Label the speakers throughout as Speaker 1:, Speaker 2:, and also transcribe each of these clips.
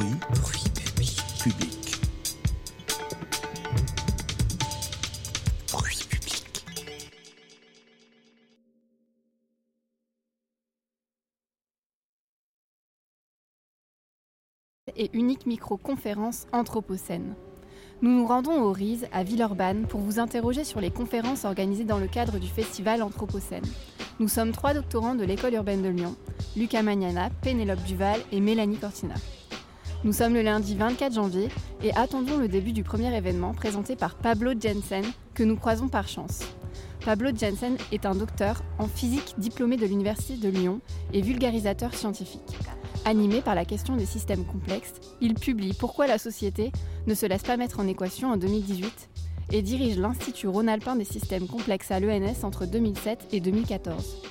Speaker 1: Public.
Speaker 2: et unique micro-conférence Anthropocène. Nous nous rendons au RISE à Villeurbanne pour vous interroger sur les conférences organisées dans le cadre du festival Anthropocène. Nous sommes trois doctorants de l'école urbaine de Lyon, Lucas Magnana, Pénélope Duval et Mélanie Cortina. Nous sommes le lundi 24 janvier et attendons le début du premier événement présenté par Pablo Jensen que nous croisons par chance. Pablo Jensen est un docteur en physique diplômé de l'Université de Lyon et vulgarisateur scientifique. Animé par la question des systèmes complexes, il publie Pourquoi la société ne se laisse pas mettre en équation en 2018 et dirige l'Institut Rhône-Alpin des systèmes complexes à l'ENS entre 2007 et 2014.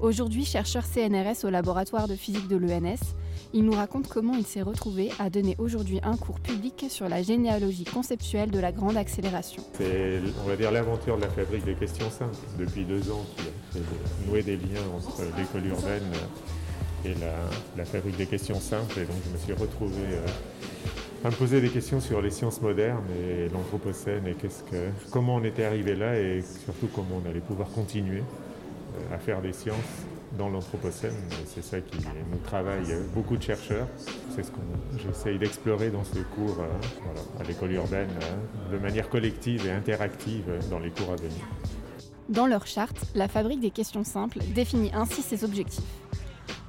Speaker 2: Aujourd'hui chercheur CNRS au laboratoire de physique de l'ENS, il nous raconte comment il s'est retrouvé à donner aujourd'hui un cours public sur la généalogie conceptuelle de la grande accélération.
Speaker 3: C'est, on va dire, l'aventure de la fabrique des questions simples. Depuis deux ans, qui a nouer des liens entre l'école urbaine et la, fabrique des questions simples. Et donc, je me suis retrouvé euh, à me poser des questions sur les sciences modernes et l'anthropocène et qu'est-ce que, comment on était arrivé là et surtout comment on allait pouvoir continuer à faire des sciences dans l'anthropocène. C'est ça qui nous travaille euh, beaucoup de chercheurs. C'est ce qu'on j'essaye d'explorer dans ce cours euh, à l'école urbaine euh, de manière collective et interactive euh, dans les cours à venir.
Speaker 2: Dans leur charte, la fabrique des questions simples définit ainsi ses objectifs.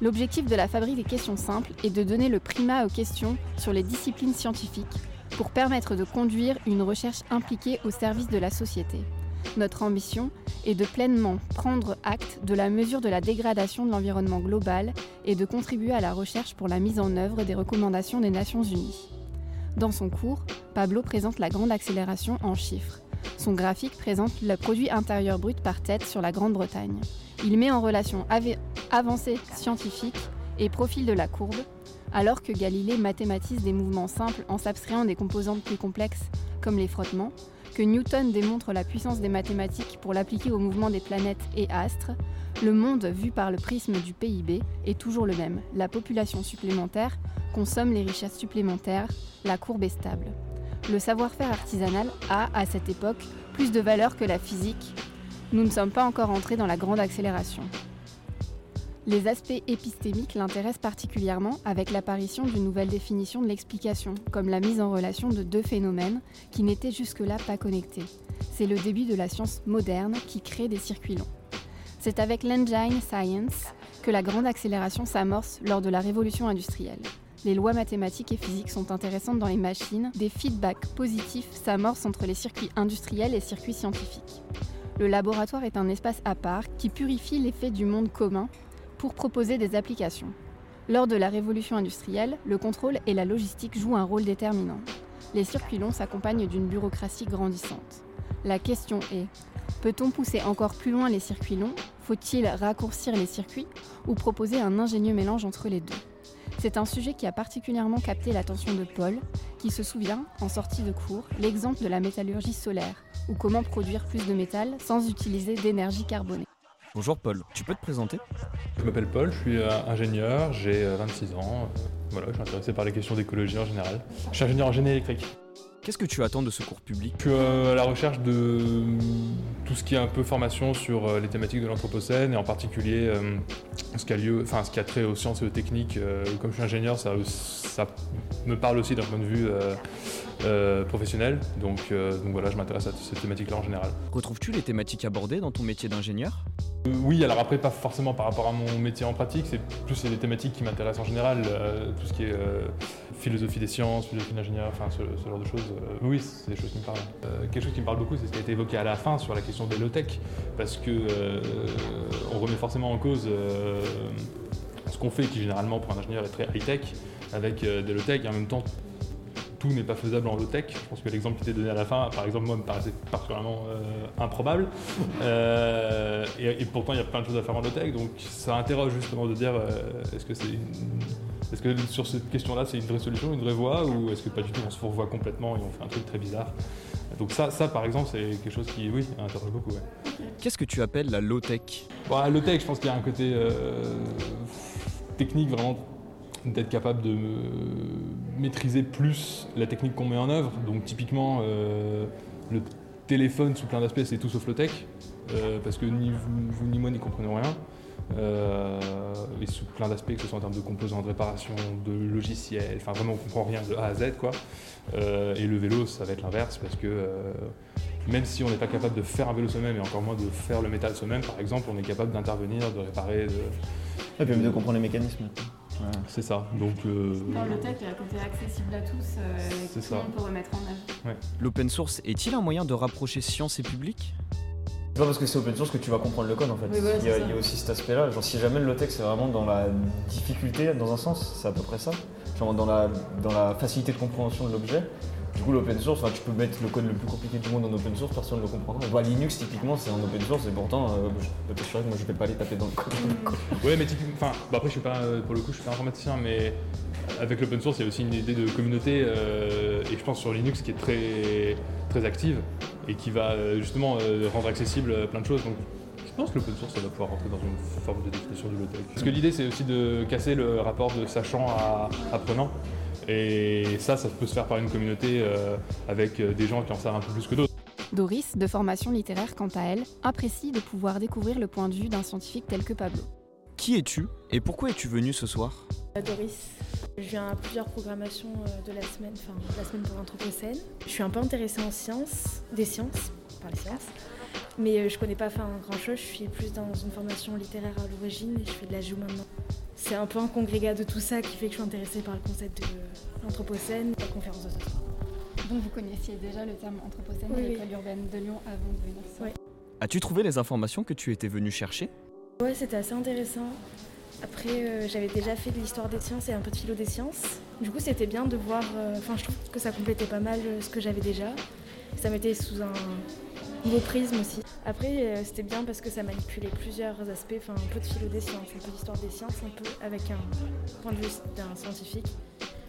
Speaker 2: L'objectif de la fabrique des questions simples est de donner le primat aux questions sur les disciplines scientifiques pour permettre de conduire une recherche impliquée au service de la société. Notre ambition est de pleinement prendre acte de la mesure de la dégradation de l'environnement global et de contribuer à la recherche pour la mise en œuvre des recommandations des Nations Unies. Dans son cours, Pablo présente la grande accélération en chiffres. Son graphique présente le produit intérieur brut par tête sur la Grande-Bretagne. Il met en relation ava- avancée scientifique et profil de la courbe, alors que Galilée mathématise des mouvements simples en s'abstrayant des composantes plus complexes, comme les frottements, que Newton démontre la puissance des mathématiques pour l'appliquer au mouvement des planètes et astres, le monde vu par le prisme du PIB est toujours le même. La population supplémentaire consomme les richesses supplémentaires, la courbe est stable. Le savoir-faire artisanal a, à cette époque, plus de valeur que la physique. Nous ne sommes pas encore entrés dans la grande accélération. Les aspects épistémiques l'intéressent particulièrement avec l'apparition d'une nouvelle définition de l'explication, comme la mise en relation de deux phénomènes qui n'étaient jusque-là pas connectés. C'est le début de la science moderne qui crée des circuits longs. C'est avec l'engine science que la grande accélération s'amorce lors de la révolution industrielle. Les lois mathématiques et physiques sont intéressantes dans les machines, des feedbacks positifs s'amorcent entre les circuits industriels et circuits scientifiques. Le laboratoire est un espace à part qui purifie l'effet du monde commun pour proposer des applications. Lors de la révolution industrielle, le contrôle et la logistique jouent un rôle déterminant. Les circuits longs s'accompagnent d'une bureaucratie grandissante. La question est, peut-on pousser encore plus loin les circuits longs? Faut-il raccourcir les circuits ou proposer un ingénieux mélange entre les deux? C'est un sujet qui a particulièrement capté l'attention de Paul, qui se souvient, en sortie de cours, l'exemple de la métallurgie solaire, ou comment produire plus de métal sans utiliser d'énergie carbonée.
Speaker 4: Bonjour Paul, tu peux te présenter?
Speaker 5: Je m'appelle Paul, je suis euh, ingénieur, j'ai euh, 26 ans. euh, Voilà, je suis intéressé par les questions d'écologie en général. Je suis ingénieur en génie électrique.
Speaker 4: Qu'est-ce que tu attends de ce cours public?
Speaker 5: Je suis euh, à la recherche de euh, tout ce qui est un peu formation sur euh, les thématiques de l'Anthropocène et en particulier euh, ce qui a lieu, enfin ce qui a trait aux sciences et aux techniques. Euh, comme je suis ingénieur, ça, ça me parle aussi d'un point de vue euh, euh, professionnel. Donc, donc voilà, je m'intéresse à cette thématique-là en général.
Speaker 4: Retrouves-tu les thématiques abordées dans ton métier d'ingénieur?
Speaker 5: Oui, alors après pas forcément par rapport à mon métier en pratique, c'est plus des thématiques qui m'intéressent en général, tout ce qui est philosophie des sciences, philosophie d'ingénieur, enfin ce, genre de choses. oui, c'est des choses qui me parlent. quelque chose qui me parle beaucoup, c'est ce qui a été évoqué à la fin sur la question des low-tech, parce que on remet forcément en cause ce qu'on fait, qui généralement pour un ingénieur est très high-tech, avec euh, des low-tech, et en même temps, tout n'est pas faisable en low-tech. Je pense que l'exemple qui était donné à la fin, par exemple, moi, me paraissait particulièrement euh, improbable. Euh, et, pourtant, il y a plein de choses à faire en low-tech, donc ça interroge justement de dire est-ce que c'est Est-ce que sur cette question-là, c'est une vraie solution, une vraie voie, ou est-ce que pas du tout, on se fourvoie complètement et on fait un truc très bizarre Donc ça, ça par exemple, c'est quelque chose qui, oui, interroge beaucoup.
Speaker 4: Qu'est-ce que tu appelles la low-tech?
Speaker 5: Bon, La low-tech, je pense qu'il y a un côté technique vraiment d'être capable de maîtriser plus la technique qu'on met en œuvre. Donc typiquement, euh, le téléphone sous plein d'aspects, c'est tout sauf low-tech, euh, parce que ni vous, ni moi n'y comprenons rien. Euh, et sous plein d'aspects, que ce soit en termes de composants, de réparation, de logiciels, enfin vraiment on comprend rien de A à Z quoi. et le vélo, ça va être l'inverse parce que même si on n'est pas capable de faire un vélo soi-même et encore moins de faire le métal soi-même, par exemple, on est capable d'intervenir, de réparer, de,
Speaker 6: et puis même de comprendre les mécanismes.
Speaker 5: C'est ça. Donc, euh...
Speaker 2: Dans le tech, il y a un côté accessible à tous, euh, tout le monde peut remettre en œuvre.
Speaker 4: L'open source est-il un moyen de rapprocher science et public?
Speaker 6: C'est pas parce que c'est open source que tu vas comprendre le code en fait. il, y a, aussi cet aspect-là. Genre si jamais le low-tech c'est vraiment dans la difficulté, dans un sens, c'est à peu près ça. Genre dans la, dans la facilité de compréhension de l'objet, du coup, l'open source, tu peux mettre le code le plus compliqué du monde en open source, personne ne le comprendra. Bah, Linux, typiquement, c'est en open source et pourtant, euh, je peux t'assurer que moi, je vais pas aller taper dans le code.
Speaker 5: ouais, mais typiquement, enfin, bah, après, je suis pas, euh, pour le coup, je suis pas informaticien, mais avec l'open source, il y a aussi une idée de communauté, euh, et je pense sur Linux qui est très, très active et qui va justement rendre accessible plein de choses. Donc, je pense que l'open source, ça va pouvoir rentrer dans une forme de définition du low-tech. Parce que l'idée, c'est aussi de casser le rapport de sachant à apprenant. Et ça, ça peut se faire par une communauté euh, avec euh, des gens qui en savent un peu plus que d'autres.
Speaker 2: Doris, de formation littéraire quant à elle, apprécie de pouvoir découvrir le point de vue d'un scientifique tel que Pablo.
Speaker 4: Qui es-tu et pourquoi es-tu venu ce soir?
Speaker 7: euh, Doris, je viens à plusieurs programmations de la semaine, enfin la semaine pour l'Anthropocène. Je suis un peu intéressée en sciences, des sciences, par les sciences, mais je connais pas faire grand chose. Je suis plus dans une formation littéraire à l'origine et je fais de la joue maintenant c'est un peu un congrégat de tout ça qui fait que je suis intéressée par le concept de l'Anthropocène, la conférence de ce soir.
Speaker 2: Donc vous connaissiez déjà le terme Anthropocène à l'école urbaine de Lyon avant de venir
Speaker 7: Oui.
Speaker 4: As-tu trouvé les informations que tu étais venu chercher?
Speaker 7: Ouais, c'était assez intéressant. Après, euh, j'avais déjà fait de l'histoire des sciences et un peu de philo des sciences. Du coup, c'était bien de voir. Euh, enfin, je trouve que ça complétait pas mal euh, ce que j'avais déjà. Ça mettait sous un nouveau prisme aussi. Après, c'était bien parce que ça manipulait plusieurs aspects, enfin un peu de philo des sciences, un peu d'histoire des sciences, un peu avec un point de vue d'un scientifique.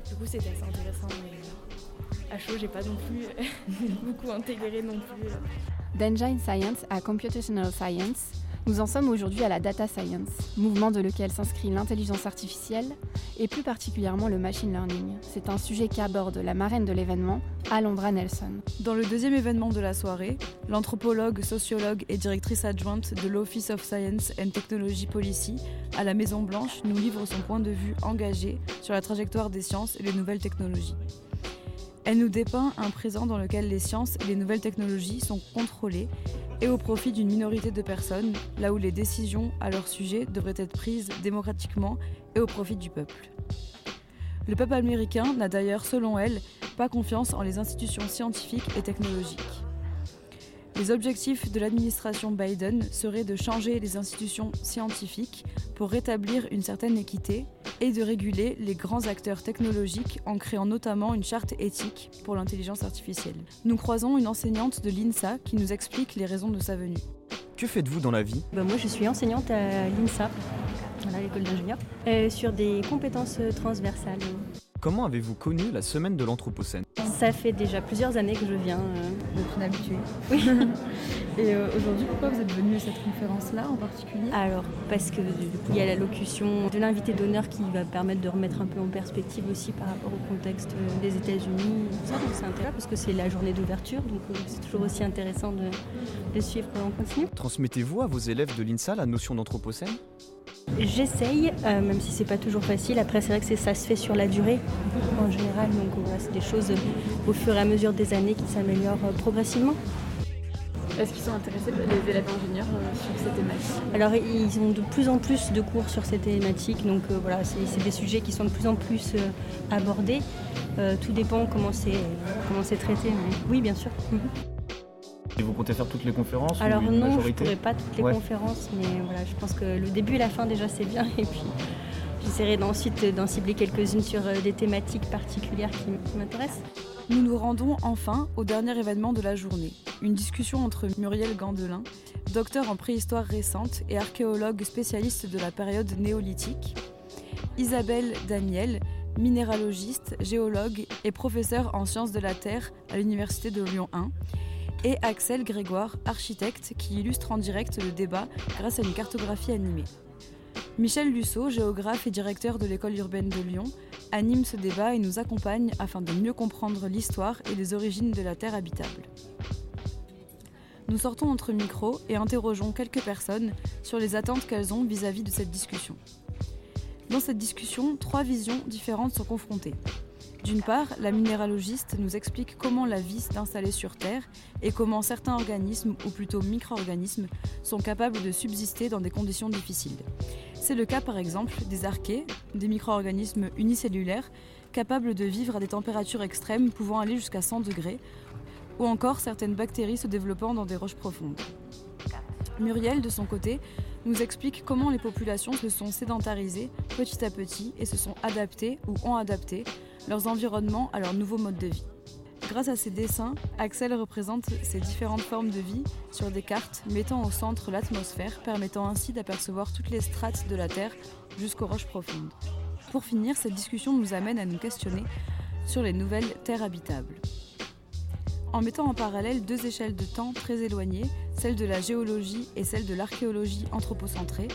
Speaker 7: Du coup, c'était assez intéressant. Mais à chaud, j'ai pas non plus beaucoup intégré non plus.
Speaker 2: D'Engine Science à Computational Science, nous en sommes aujourd'hui à la data science, mouvement de lequel s'inscrit l'intelligence artificielle et plus particulièrement le machine learning. C'est un sujet qu'aborde la marraine de l'événement, Alondra Nelson.
Speaker 8: Dans le deuxième événement de la soirée, l'anthropologue, sociologue et directrice adjointe de l'Office of Science and Technology Policy à la Maison Blanche nous livre son point de vue engagé sur la trajectoire des sciences et les nouvelles technologies. Elle nous dépeint un présent dans lequel les sciences et les nouvelles technologies sont contrôlées et au profit d'une minorité de personnes, là où les décisions à leur sujet devraient être prises démocratiquement et au profit du peuple. Le peuple américain n'a d'ailleurs, selon elle, pas confiance en les institutions scientifiques et technologiques. Les objectifs de l'administration Biden seraient de changer les institutions scientifiques pour rétablir une certaine équité et de réguler les grands acteurs technologiques en créant notamment une charte éthique pour l'intelligence artificielle. Nous croisons une enseignante de l'INSA qui nous explique les raisons de sa venue.
Speaker 4: Que faites-vous dans la vie?
Speaker 9: Bah, Moi je suis enseignante à l'INSA, à l'école d'ingénieur, euh, sur des compétences transversales.
Speaker 4: Comment avez-vous connu la semaine de l'Anthropocène?
Speaker 9: Ça fait déjà plusieurs années que je viens.
Speaker 10: Vous êtes une habituée
Speaker 9: Oui.
Speaker 10: Et euh, aujourd'hui, pourquoi vous êtes venue à cette conférence-là en particulier?
Speaker 9: Alors, parce que il y a l'allocution de l'invité d'honneur qui va permettre de remettre un peu en perspective aussi par rapport au contexte euh, des États-Unis. Ça, donc c'est intéressant parce que c'est la journée d'ouverture, donc euh, c'est toujours aussi intéressant de, de suivre en continu.
Speaker 4: Transmettez-vous à vos élèves de l'INSA la notion d'Anthropocène?
Speaker 9: J'essaye, euh, même si c'est pas toujours facile. Après, c'est vrai que ça se fait sur la durée en général. Donc voilà, c'est des choses au fur et à mesure des années qui s'améliorent progressivement.
Speaker 10: Est-ce qu'ils sont intéressés, les élèves ingénieurs, sur ces thématiques?
Speaker 9: Alors, ils ont de plus en plus de cours sur ces thématiques. Donc voilà, c'est des sujets qui sont de plus en plus abordés. tout dépend comment c'est traité. oui, bien sûr. Mhm.
Speaker 6: Et vous comptez faire toutes les conférences
Speaker 9: Alors
Speaker 6: ou
Speaker 9: non,
Speaker 6: majorité
Speaker 9: je ne pourrais pas toutes les conférences, mais voilà, je pense que le début et la fin déjà c'est bien. Et puis j'essaierai ensuite d'en cibler quelques-unes sur euh, des thématiques particulières qui m'intéressent.
Speaker 8: Nous nous rendons enfin au dernier événement de la journée. Une discussion entre Muriel Gandelin, docteur en préhistoire récente et archéologue spécialiste de la période néolithique, Isabelle Daniel, minéralogiste, géologue et professeur en sciences de la Terre à l'Université de Lyon 1, et Axel Grégoire, architecte, qui illustre en direct le débat grâce à une cartographie animée. Michel Lusseau, géographe et directeur de l'école urbaine de Lyon, anime ce débat et nous accompagne afin de mieux comprendre l'histoire et les origines de la Terre habitable. Nous sortons entre micros et interrogeons quelques personnes sur les attentes qu'elles ont vis-à-vis -vis de cette discussion. Dans cette discussion, trois visions différentes sont confrontées. D'une part, la minéralogiste nous explique comment la vie s'est installée sur Terre et comment certains organismes, ou plutôt micro-organismes, sont capables de subsister dans des conditions difficiles. C'est le cas par exemple des archées, des micro-organismes unicellulaires capables de vivre à des températures extrêmes pouvant aller jusqu'à 100 degrés, ou encore certaines bactéries se développant dans des roches profondes. Muriel, de son côté, nous explique comment les populations se sont sédentarisées petit à petit et se sont adaptées ou ont adapté leurs environnements à leur nouveau mode de vie. Grâce à ces dessins, Axel représente ces différentes formes de vie sur des cartes mettant au centre l'atmosphère, permettant ainsi d'apercevoir toutes les strates de la Terre jusqu'aux roches profondes. Pour finir, cette discussion nous amène à nous questionner sur les nouvelles terres habitables. En mettant en parallèle deux échelles de temps très éloignées, celle de la géologie et celle de l'archéologie anthropocentrée,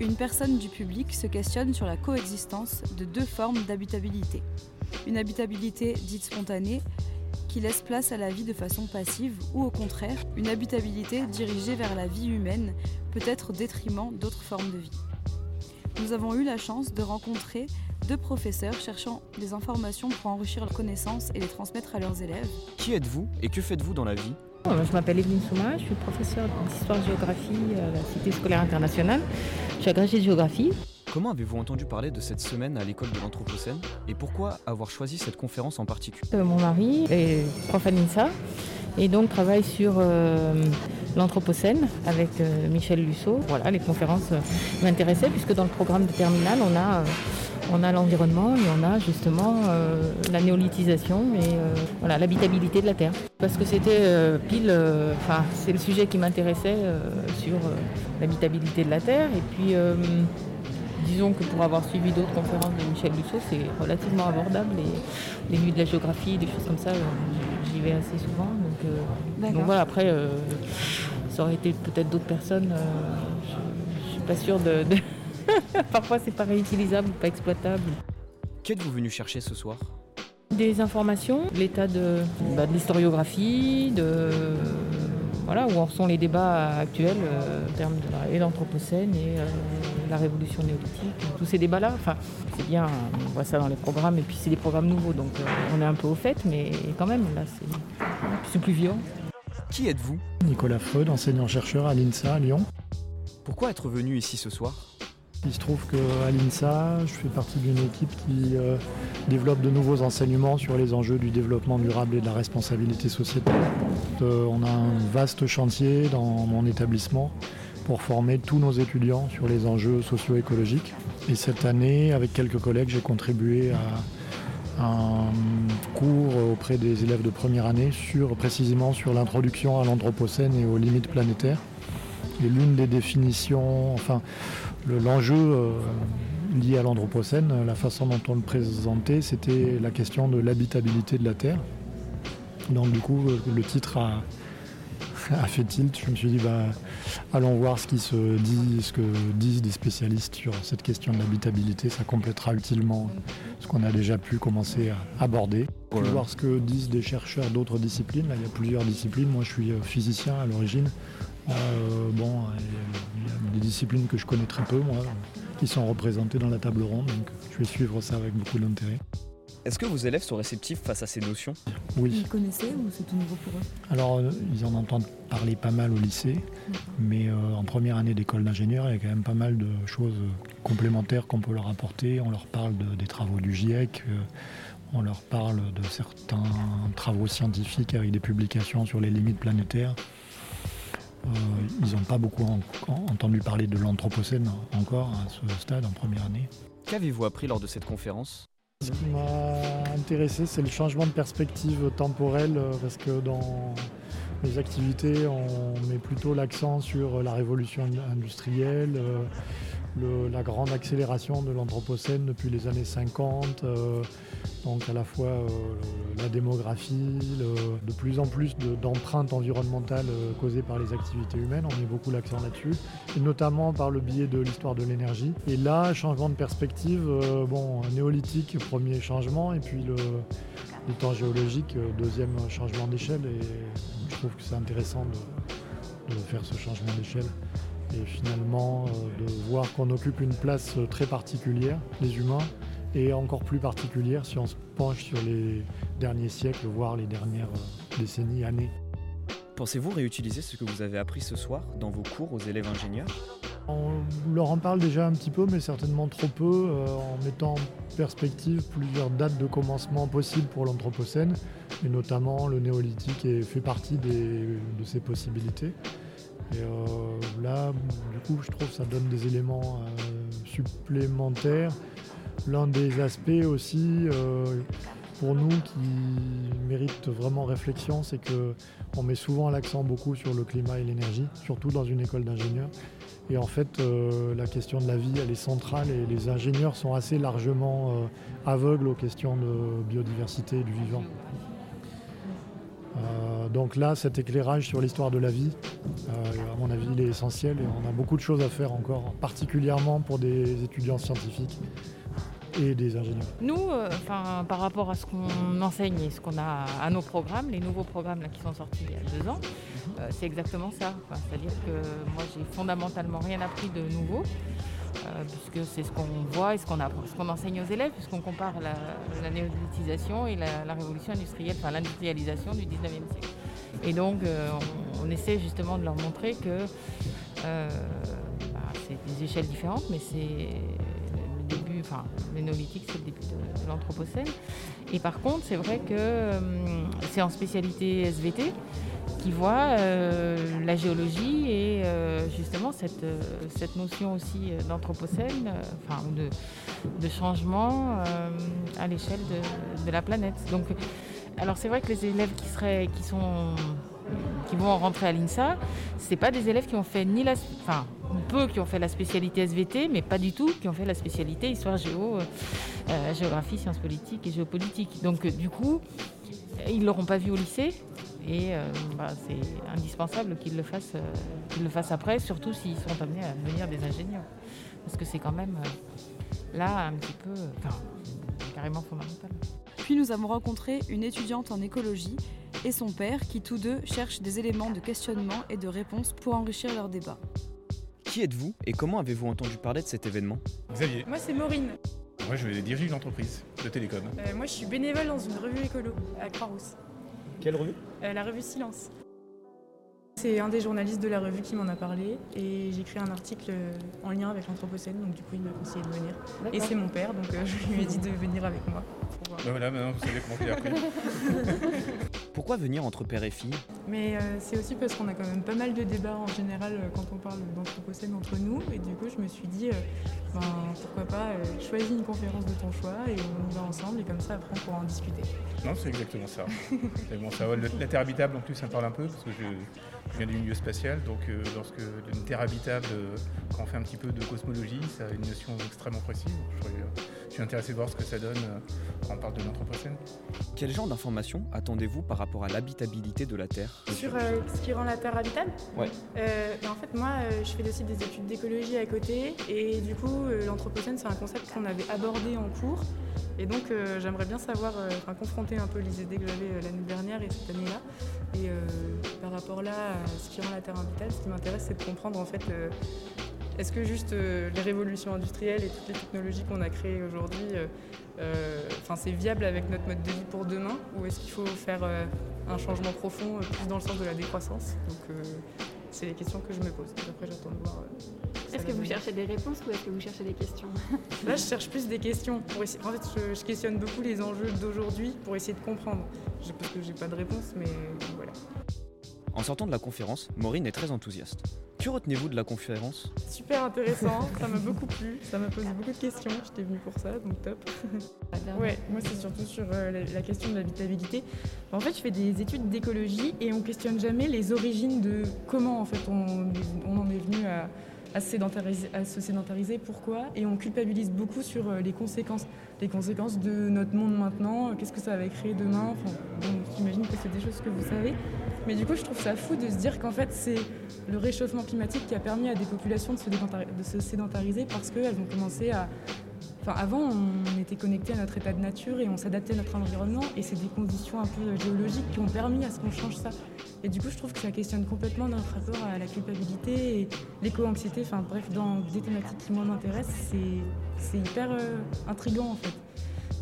Speaker 8: une personne du public se questionne sur la coexistence de deux formes d'habitabilité. Une habitabilité dite spontanée qui laisse place à la vie de façon passive ou au contraire une habitabilité dirigée vers la vie humaine, peut-être au détriment d'autres formes de vie. Nous avons eu la chance de rencontrer deux professeurs cherchant des informations pour enrichir leurs connaissances et les transmettre à leurs élèves.
Speaker 4: Qui êtes-vous et que faites-vous dans la vie?
Speaker 11: Je m'appelle Evelyne Souma, je suis professeure d'histoire-géographie à la Cité scolaire internationale. Je suis agrégée de géographie.
Speaker 4: Comment avez-vous entendu parler de cette semaine à l'école de l'Anthropocène? Et pourquoi avoir choisi cette conférence en particulier?
Speaker 11: Euh, Mon mari est prof à l'INSA et donc travaille sur euh, l'Anthropocène avec euh, Michel Lusseau. Voilà, les conférences m'intéressaient puisque dans le programme de terminale, on a on a l'environnement et on a justement la néolithisation et voilà l'habitabilité de la Terre. Parce que c'était pile, enfin c'est le sujet qui m'intéressait sur l'habitabilité de la Terre et puis disons que pour avoir suivi d'autres conférences de Michel Lusseau, c'est relativement abordable. Les, les nuits de la géographie, des choses comme ça, euh, j'y vais assez souvent. Donc, euh, voilà, après, euh, ça aurait été peut-être d'autres personnes. je ne suis pas sûre de. Parfois, c'est pas réutilisable, pas exploitable.
Speaker 4: Qu'êtes-vous venu chercher ce soir?
Speaker 11: Des informations, l'état de, bah, de l'historiographie, de voilà, où en sont les débats actuels euh, en termes de la, l'Anthropocène et euh, la révolution néolithique. Tous ces débats-là, enfin, c'est bien, on voit ça dans les programmes, et puis c'est des programmes nouveaux, donc euh, on est un peu au fait, mais quand même, là, c'est, plus violent.
Speaker 4: Qui êtes-vous?
Speaker 12: Nicolas Freud, enseignant-chercheur à l'INSA à Lyon.
Speaker 4: Pourquoi être venu ici ce soir?
Speaker 12: Il se trouve qu'à l'INSA, je fais partie d'une équipe qui euh, développe de nouveaux enseignements sur les enjeux du développement durable et de la responsabilité sociétale. Euh, on a un vaste chantier dans mon établissement pour former tous nos étudiants sur les enjeux socio-écologiques. Et cette année, avec quelques collègues, j'ai contribué à un cours auprès des élèves de première année sur précisément sur l'introduction à l'Anthropocène et aux limites planétaires. Et l'une des définitions, enfin, L'enjeu euh, lié à l'Anthropocène, la façon dont on le présentait, c'était la question de l'habitabilité de la Terre. Donc du coup, euh, le titre a, fait tilt. Je me suis dit, bah, allons voir ce, qui se dit, ce que disent des spécialistes sur cette question de l'habitabilité. Ça complétera utilement ce qu'on a déjà pu commencer à aborder. Pour voir ce que disent des chercheurs d'autres disciplines. il y a plusieurs disciplines. Moi, je suis euh, physicien à l'origine. Euh, bon, il y a des disciplines que je connais très peu, moi. qui sont représentés dans la table ronde. Donc je vais suivre ça avec beaucoup d'intérêt.
Speaker 4: Est-ce que vos élèves sont réceptifs face à ces notions?
Speaker 12: Oui.
Speaker 8: Ils connaissaient ou c'est tout nouveau pour eux?
Speaker 12: Alors, euh, ils en entendent parler pas mal au lycée, mais euh, en première année d'école d'ingénieur, il y a quand même pas mal de choses complémentaires qu'on peut leur apporter. On leur parle de- des travaux du GIEC, euh, on leur parle de certains travaux scientifiques avec des publications sur les limites planétaires. Euh, ils n'ont pas beaucoup en- en- entendu parler de l'Anthropocène encore à ce stade en première année.
Speaker 4: Qu'avez-vous appris lors de cette conférence?
Speaker 12: Ce qui m'a intéressé, c'est le changement de perspective temporelle, euh, parce que dans les activités, on met plutôt l'accent sur la révolution industrielle, euh, la grande accélération de l'Anthropocène depuis les années 50, euh, donc à la fois euh, la démographie, de plus en plus de- d'empreintes environnementales euh, causées par les activités humaines, on met beaucoup l'accent là-dessus, et notamment par le biais de l'histoire de l'énergie. Et là, changement de perspective, bon, néolithique, premier changement, et puis le, temps géologique, deuxième changement d'échelle, et je trouve que c'est intéressant de faire ce changement d'échelle. Et finalement, euh, de voir qu'on occupe une place euh, très particulière, les humains, et encore plus particulière si on se penche sur les derniers siècles, voire les dernières euh, décennies, années.
Speaker 4: Pensez-vous réutiliser ce que vous avez appris ce soir dans vos cours aux élèves ingénieurs?
Speaker 12: On leur en parle déjà un petit peu, mais certainement trop peu, euh, en mettant en perspective plusieurs dates de commencement possibles pour l'Anthropocène, et notamment le néolithique et fait partie des- de ces possibilités. Et euh, là, du coup, je trouve que ça donne des éléments euh, supplémentaires. L'un des aspects aussi, euh, pour nous, qui mérite vraiment réflexion, c'est que on met souvent l'accent beaucoup sur le climat et l'énergie, surtout dans une école d'ingénieurs. Et en fait, la question de la vie, elle est centrale et les ingénieurs sont assez largement aveugles aux questions de biodiversité et du vivant. Euh, donc là, cet éclairage sur l'histoire de la vie, euh, à mon avis, il est essentiel et on a beaucoup de choses à faire encore, particulièrement pour des étudiants scientifiques et des ingénieurs.
Speaker 11: Nous, euh, par rapport à ce qu'on enseigne et ce qu'on a à nos programmes, les nouveaux programmes là, qui sont sortis il y a deux ans, c'est exactement ça. C'est-à-dire que moi, j'ai fondamentalement rien appris de nouveau, puisque c'est ce qu'on voit et ce qu'on apprend- enseigne aux élèves, puisqu'on compare la, néolithisation et la, révolution industrielle, enfin l'industrialisation du 19e siècle. Et donc, euh, on, essaie justement de leur montrer que euh, bah, c'est des échelles différentes, mais c'est le début, enfin, le néolithique, c'est le début de, l'Anthropocène. Et par contre, c'est vrai que c'est en spécialité SVT qui voit euh, la géologie et euh, cette, euh, cette notion aussi euh, d'Anthropocène, euh, enfin, de, changement à l'échelle de, la planète. Donc, alors c'est vrai que les élèves qui seraient, qui sont, qui vont rentrer à l'INSA, c'est pas des élèves qui ont fait ni la, enfin peu qui ont fait la spécialité SVT, mais pas du tout qui ont fait la spécialité histoire géo, géographie, sciences politiques et géopolitique. Donc du coup, ils l'auront pas vu au lycée. Et euh, bah, c'est indispensable qu'ils le, fassent, euh, qu'ils le fassent après, surtout s'ils sont amenés à devenir des ingénieurs. Parce que c'est quand même euh, là un petit peu, enfin, carrément fondamental.
Speaker 8: Puis nous avons rencontré une étudiante en écologie et son père qui tous deux cherchent des éléments de questionnement et de réponse pour enrichir leur débat.
Speaker 4: Qui êtes-vous et comment avez-vous entendu parler de cet événement?
Speaker 13: Xavier.
Speaker 14: Moi, c'est Maureen.
Speaker 13: Moi, je dirige une entreprise de télécom.
Speaker 14: Euh, moi, je suis bénévole dans une revue écolo à Croix-Rousse.
Speaker 6: Quelle revue?
Speaker 14: Euh, la revue Silence. C'est un des journalistes de la revue qui m'en a parlé et j'ai écrit un article euh, en lien avec l'Anthropocène, donc du coup il m'a conseillé de venir. Et c'est mon père, donc euh, je lui ai dit de venir avec moi. pour voir.
Speaker 13: Ben voilà, maintenant vous savez comment appris.
Speaker 4: Pourquoi venir entre père et fille?
Speaker 14: Mais euh, c'est aussi parce qu'on a quand même pas mal de débats en général quand on parle d'Anthropocène entre nous et du coup je me suis dit, euh, ben, pourquoi pas, euh, choisis une conférence de ton choix et on y va ensemble et comme ça après on pourra en discuter.
Speaker 13: Non, c'est exactement ça. Bon, ça va. Le- La Terre habitable, en plus, ça me parle un peu, parce que je, je viens du milieu spatial. Donc, euh, lorsque une Terre habitable, euh, quand on fait un petit peu de cosmologie, ça a une notion extrêmement précise. Euh, suis intéressé de voir ce que ça donne euh, quand on parle de l'Anthropocène.
Speaker 4: Quel genre d'informations attendez-vous par rapport à l'habitabilité de la Terre?
Speaker 14: Sur euh, ce qui rend la Terre habitable?
Speaker 4: Ouais.
Speaker 14: Euh, ben, en fait, moi, euh, je fais aussi des études d'écologie à côté, et du coup, euh, l'anthropocène, c'est un concept qu'on avait abordé en cours, et donc euh, j'aimerais bien savoir, euh, enfin, confronter un peu les idées que j'avais euh, l'année dernière et cette année-là, et euh, par rapport là à ce qui rend la Terre habitable, ce qui m'intéresse, c'est de comprendre en fait euh, est-ce que juste les révolutions industrielles et toutes les technologies qu'on a créées aujourd'hui, enfin c'est viable avec notre mode de vie pour demain ou est-ce qu'il faut faire un changement profond plus dans le sens de la décroissance? Donc c'est les questions que je me pose. Après j'attends de voir.
Speaker 10: Est-ce que vous cherchez des réponses ou est-ce que vous cherchez des questions?
Speaker 14: Là, je cherche plus des questions. Pour essayer... En fait, je, questionne beaucoup les enjeux d'aujourd'hui pour essayer de comprendre. Parce que j'ai pas de réponse, mais voilà.
Speaker 4: En sortant de la conférence, Maureen est très enthousiaste. Que retenez-vous de la conférence?
Speaker 14: Super intéressant, ça m'a beaucoup plu, ça m'a posé beaucoup de questions, j'étais venue pour ça, donc top. ouais, moi c'est surtout sur euh, la, question de l'habitabilité. En fait, je fais des études d'écologie et on questionne jamais les origines de comment en fait on, on en est venu à, à se, sédentariser, Pourquoi? Et on culpabilise beaucoup sur euh, les conséquences. Les conséquences de notre monde maintenant, qu'est-ce que ça va créer demain? Enfin, J'imagine que c'est des choses que vous savez. Mais du coup, je trouve ça fou de se dire qu'en fait, c'est le réchauffement climatique qui a permis à des populations de se sédentariser parce qu'elles ont commencé à, avant, on était connecté à notre état de nature et on s'adaptait à notre environnement et c'est des conditions un peu géologiques qui ont permis à ce qu'on change ça. Et du coup, je trouve que ça questionne complètement notre rapport à la culpabilité et l'éco-anxiété. Enfin bref, dans des thématiques qui moi m'intéressent, c'est hyper euh, intriguant en fait.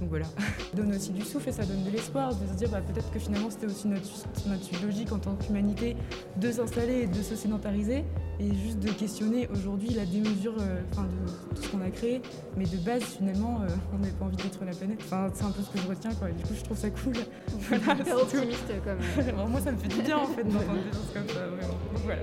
Speaker 14: Donc voilà, ça donne aussi du souffle et ça donne de l'espoir de se dire bah, peut-être que finalement c'était aussi notre, notre logique en tant qu'humanité de s'installer et de se sédentariser et juste de questionner aujourd'hui la démesure euh, de tout ce qu'on a créé. Mais de base, finalement, euh, on n'avait pas envie détruire la planète. Enfin, c'est un peu ce que je retiens. Quoi. Du coup, je trouve ça cool.
Speaker 10: Voilà, optimiste comme.
Speaker 14: moi, ça me fait du bien en fait d'entendre des choses comme ça, vraiment. Donc voilà.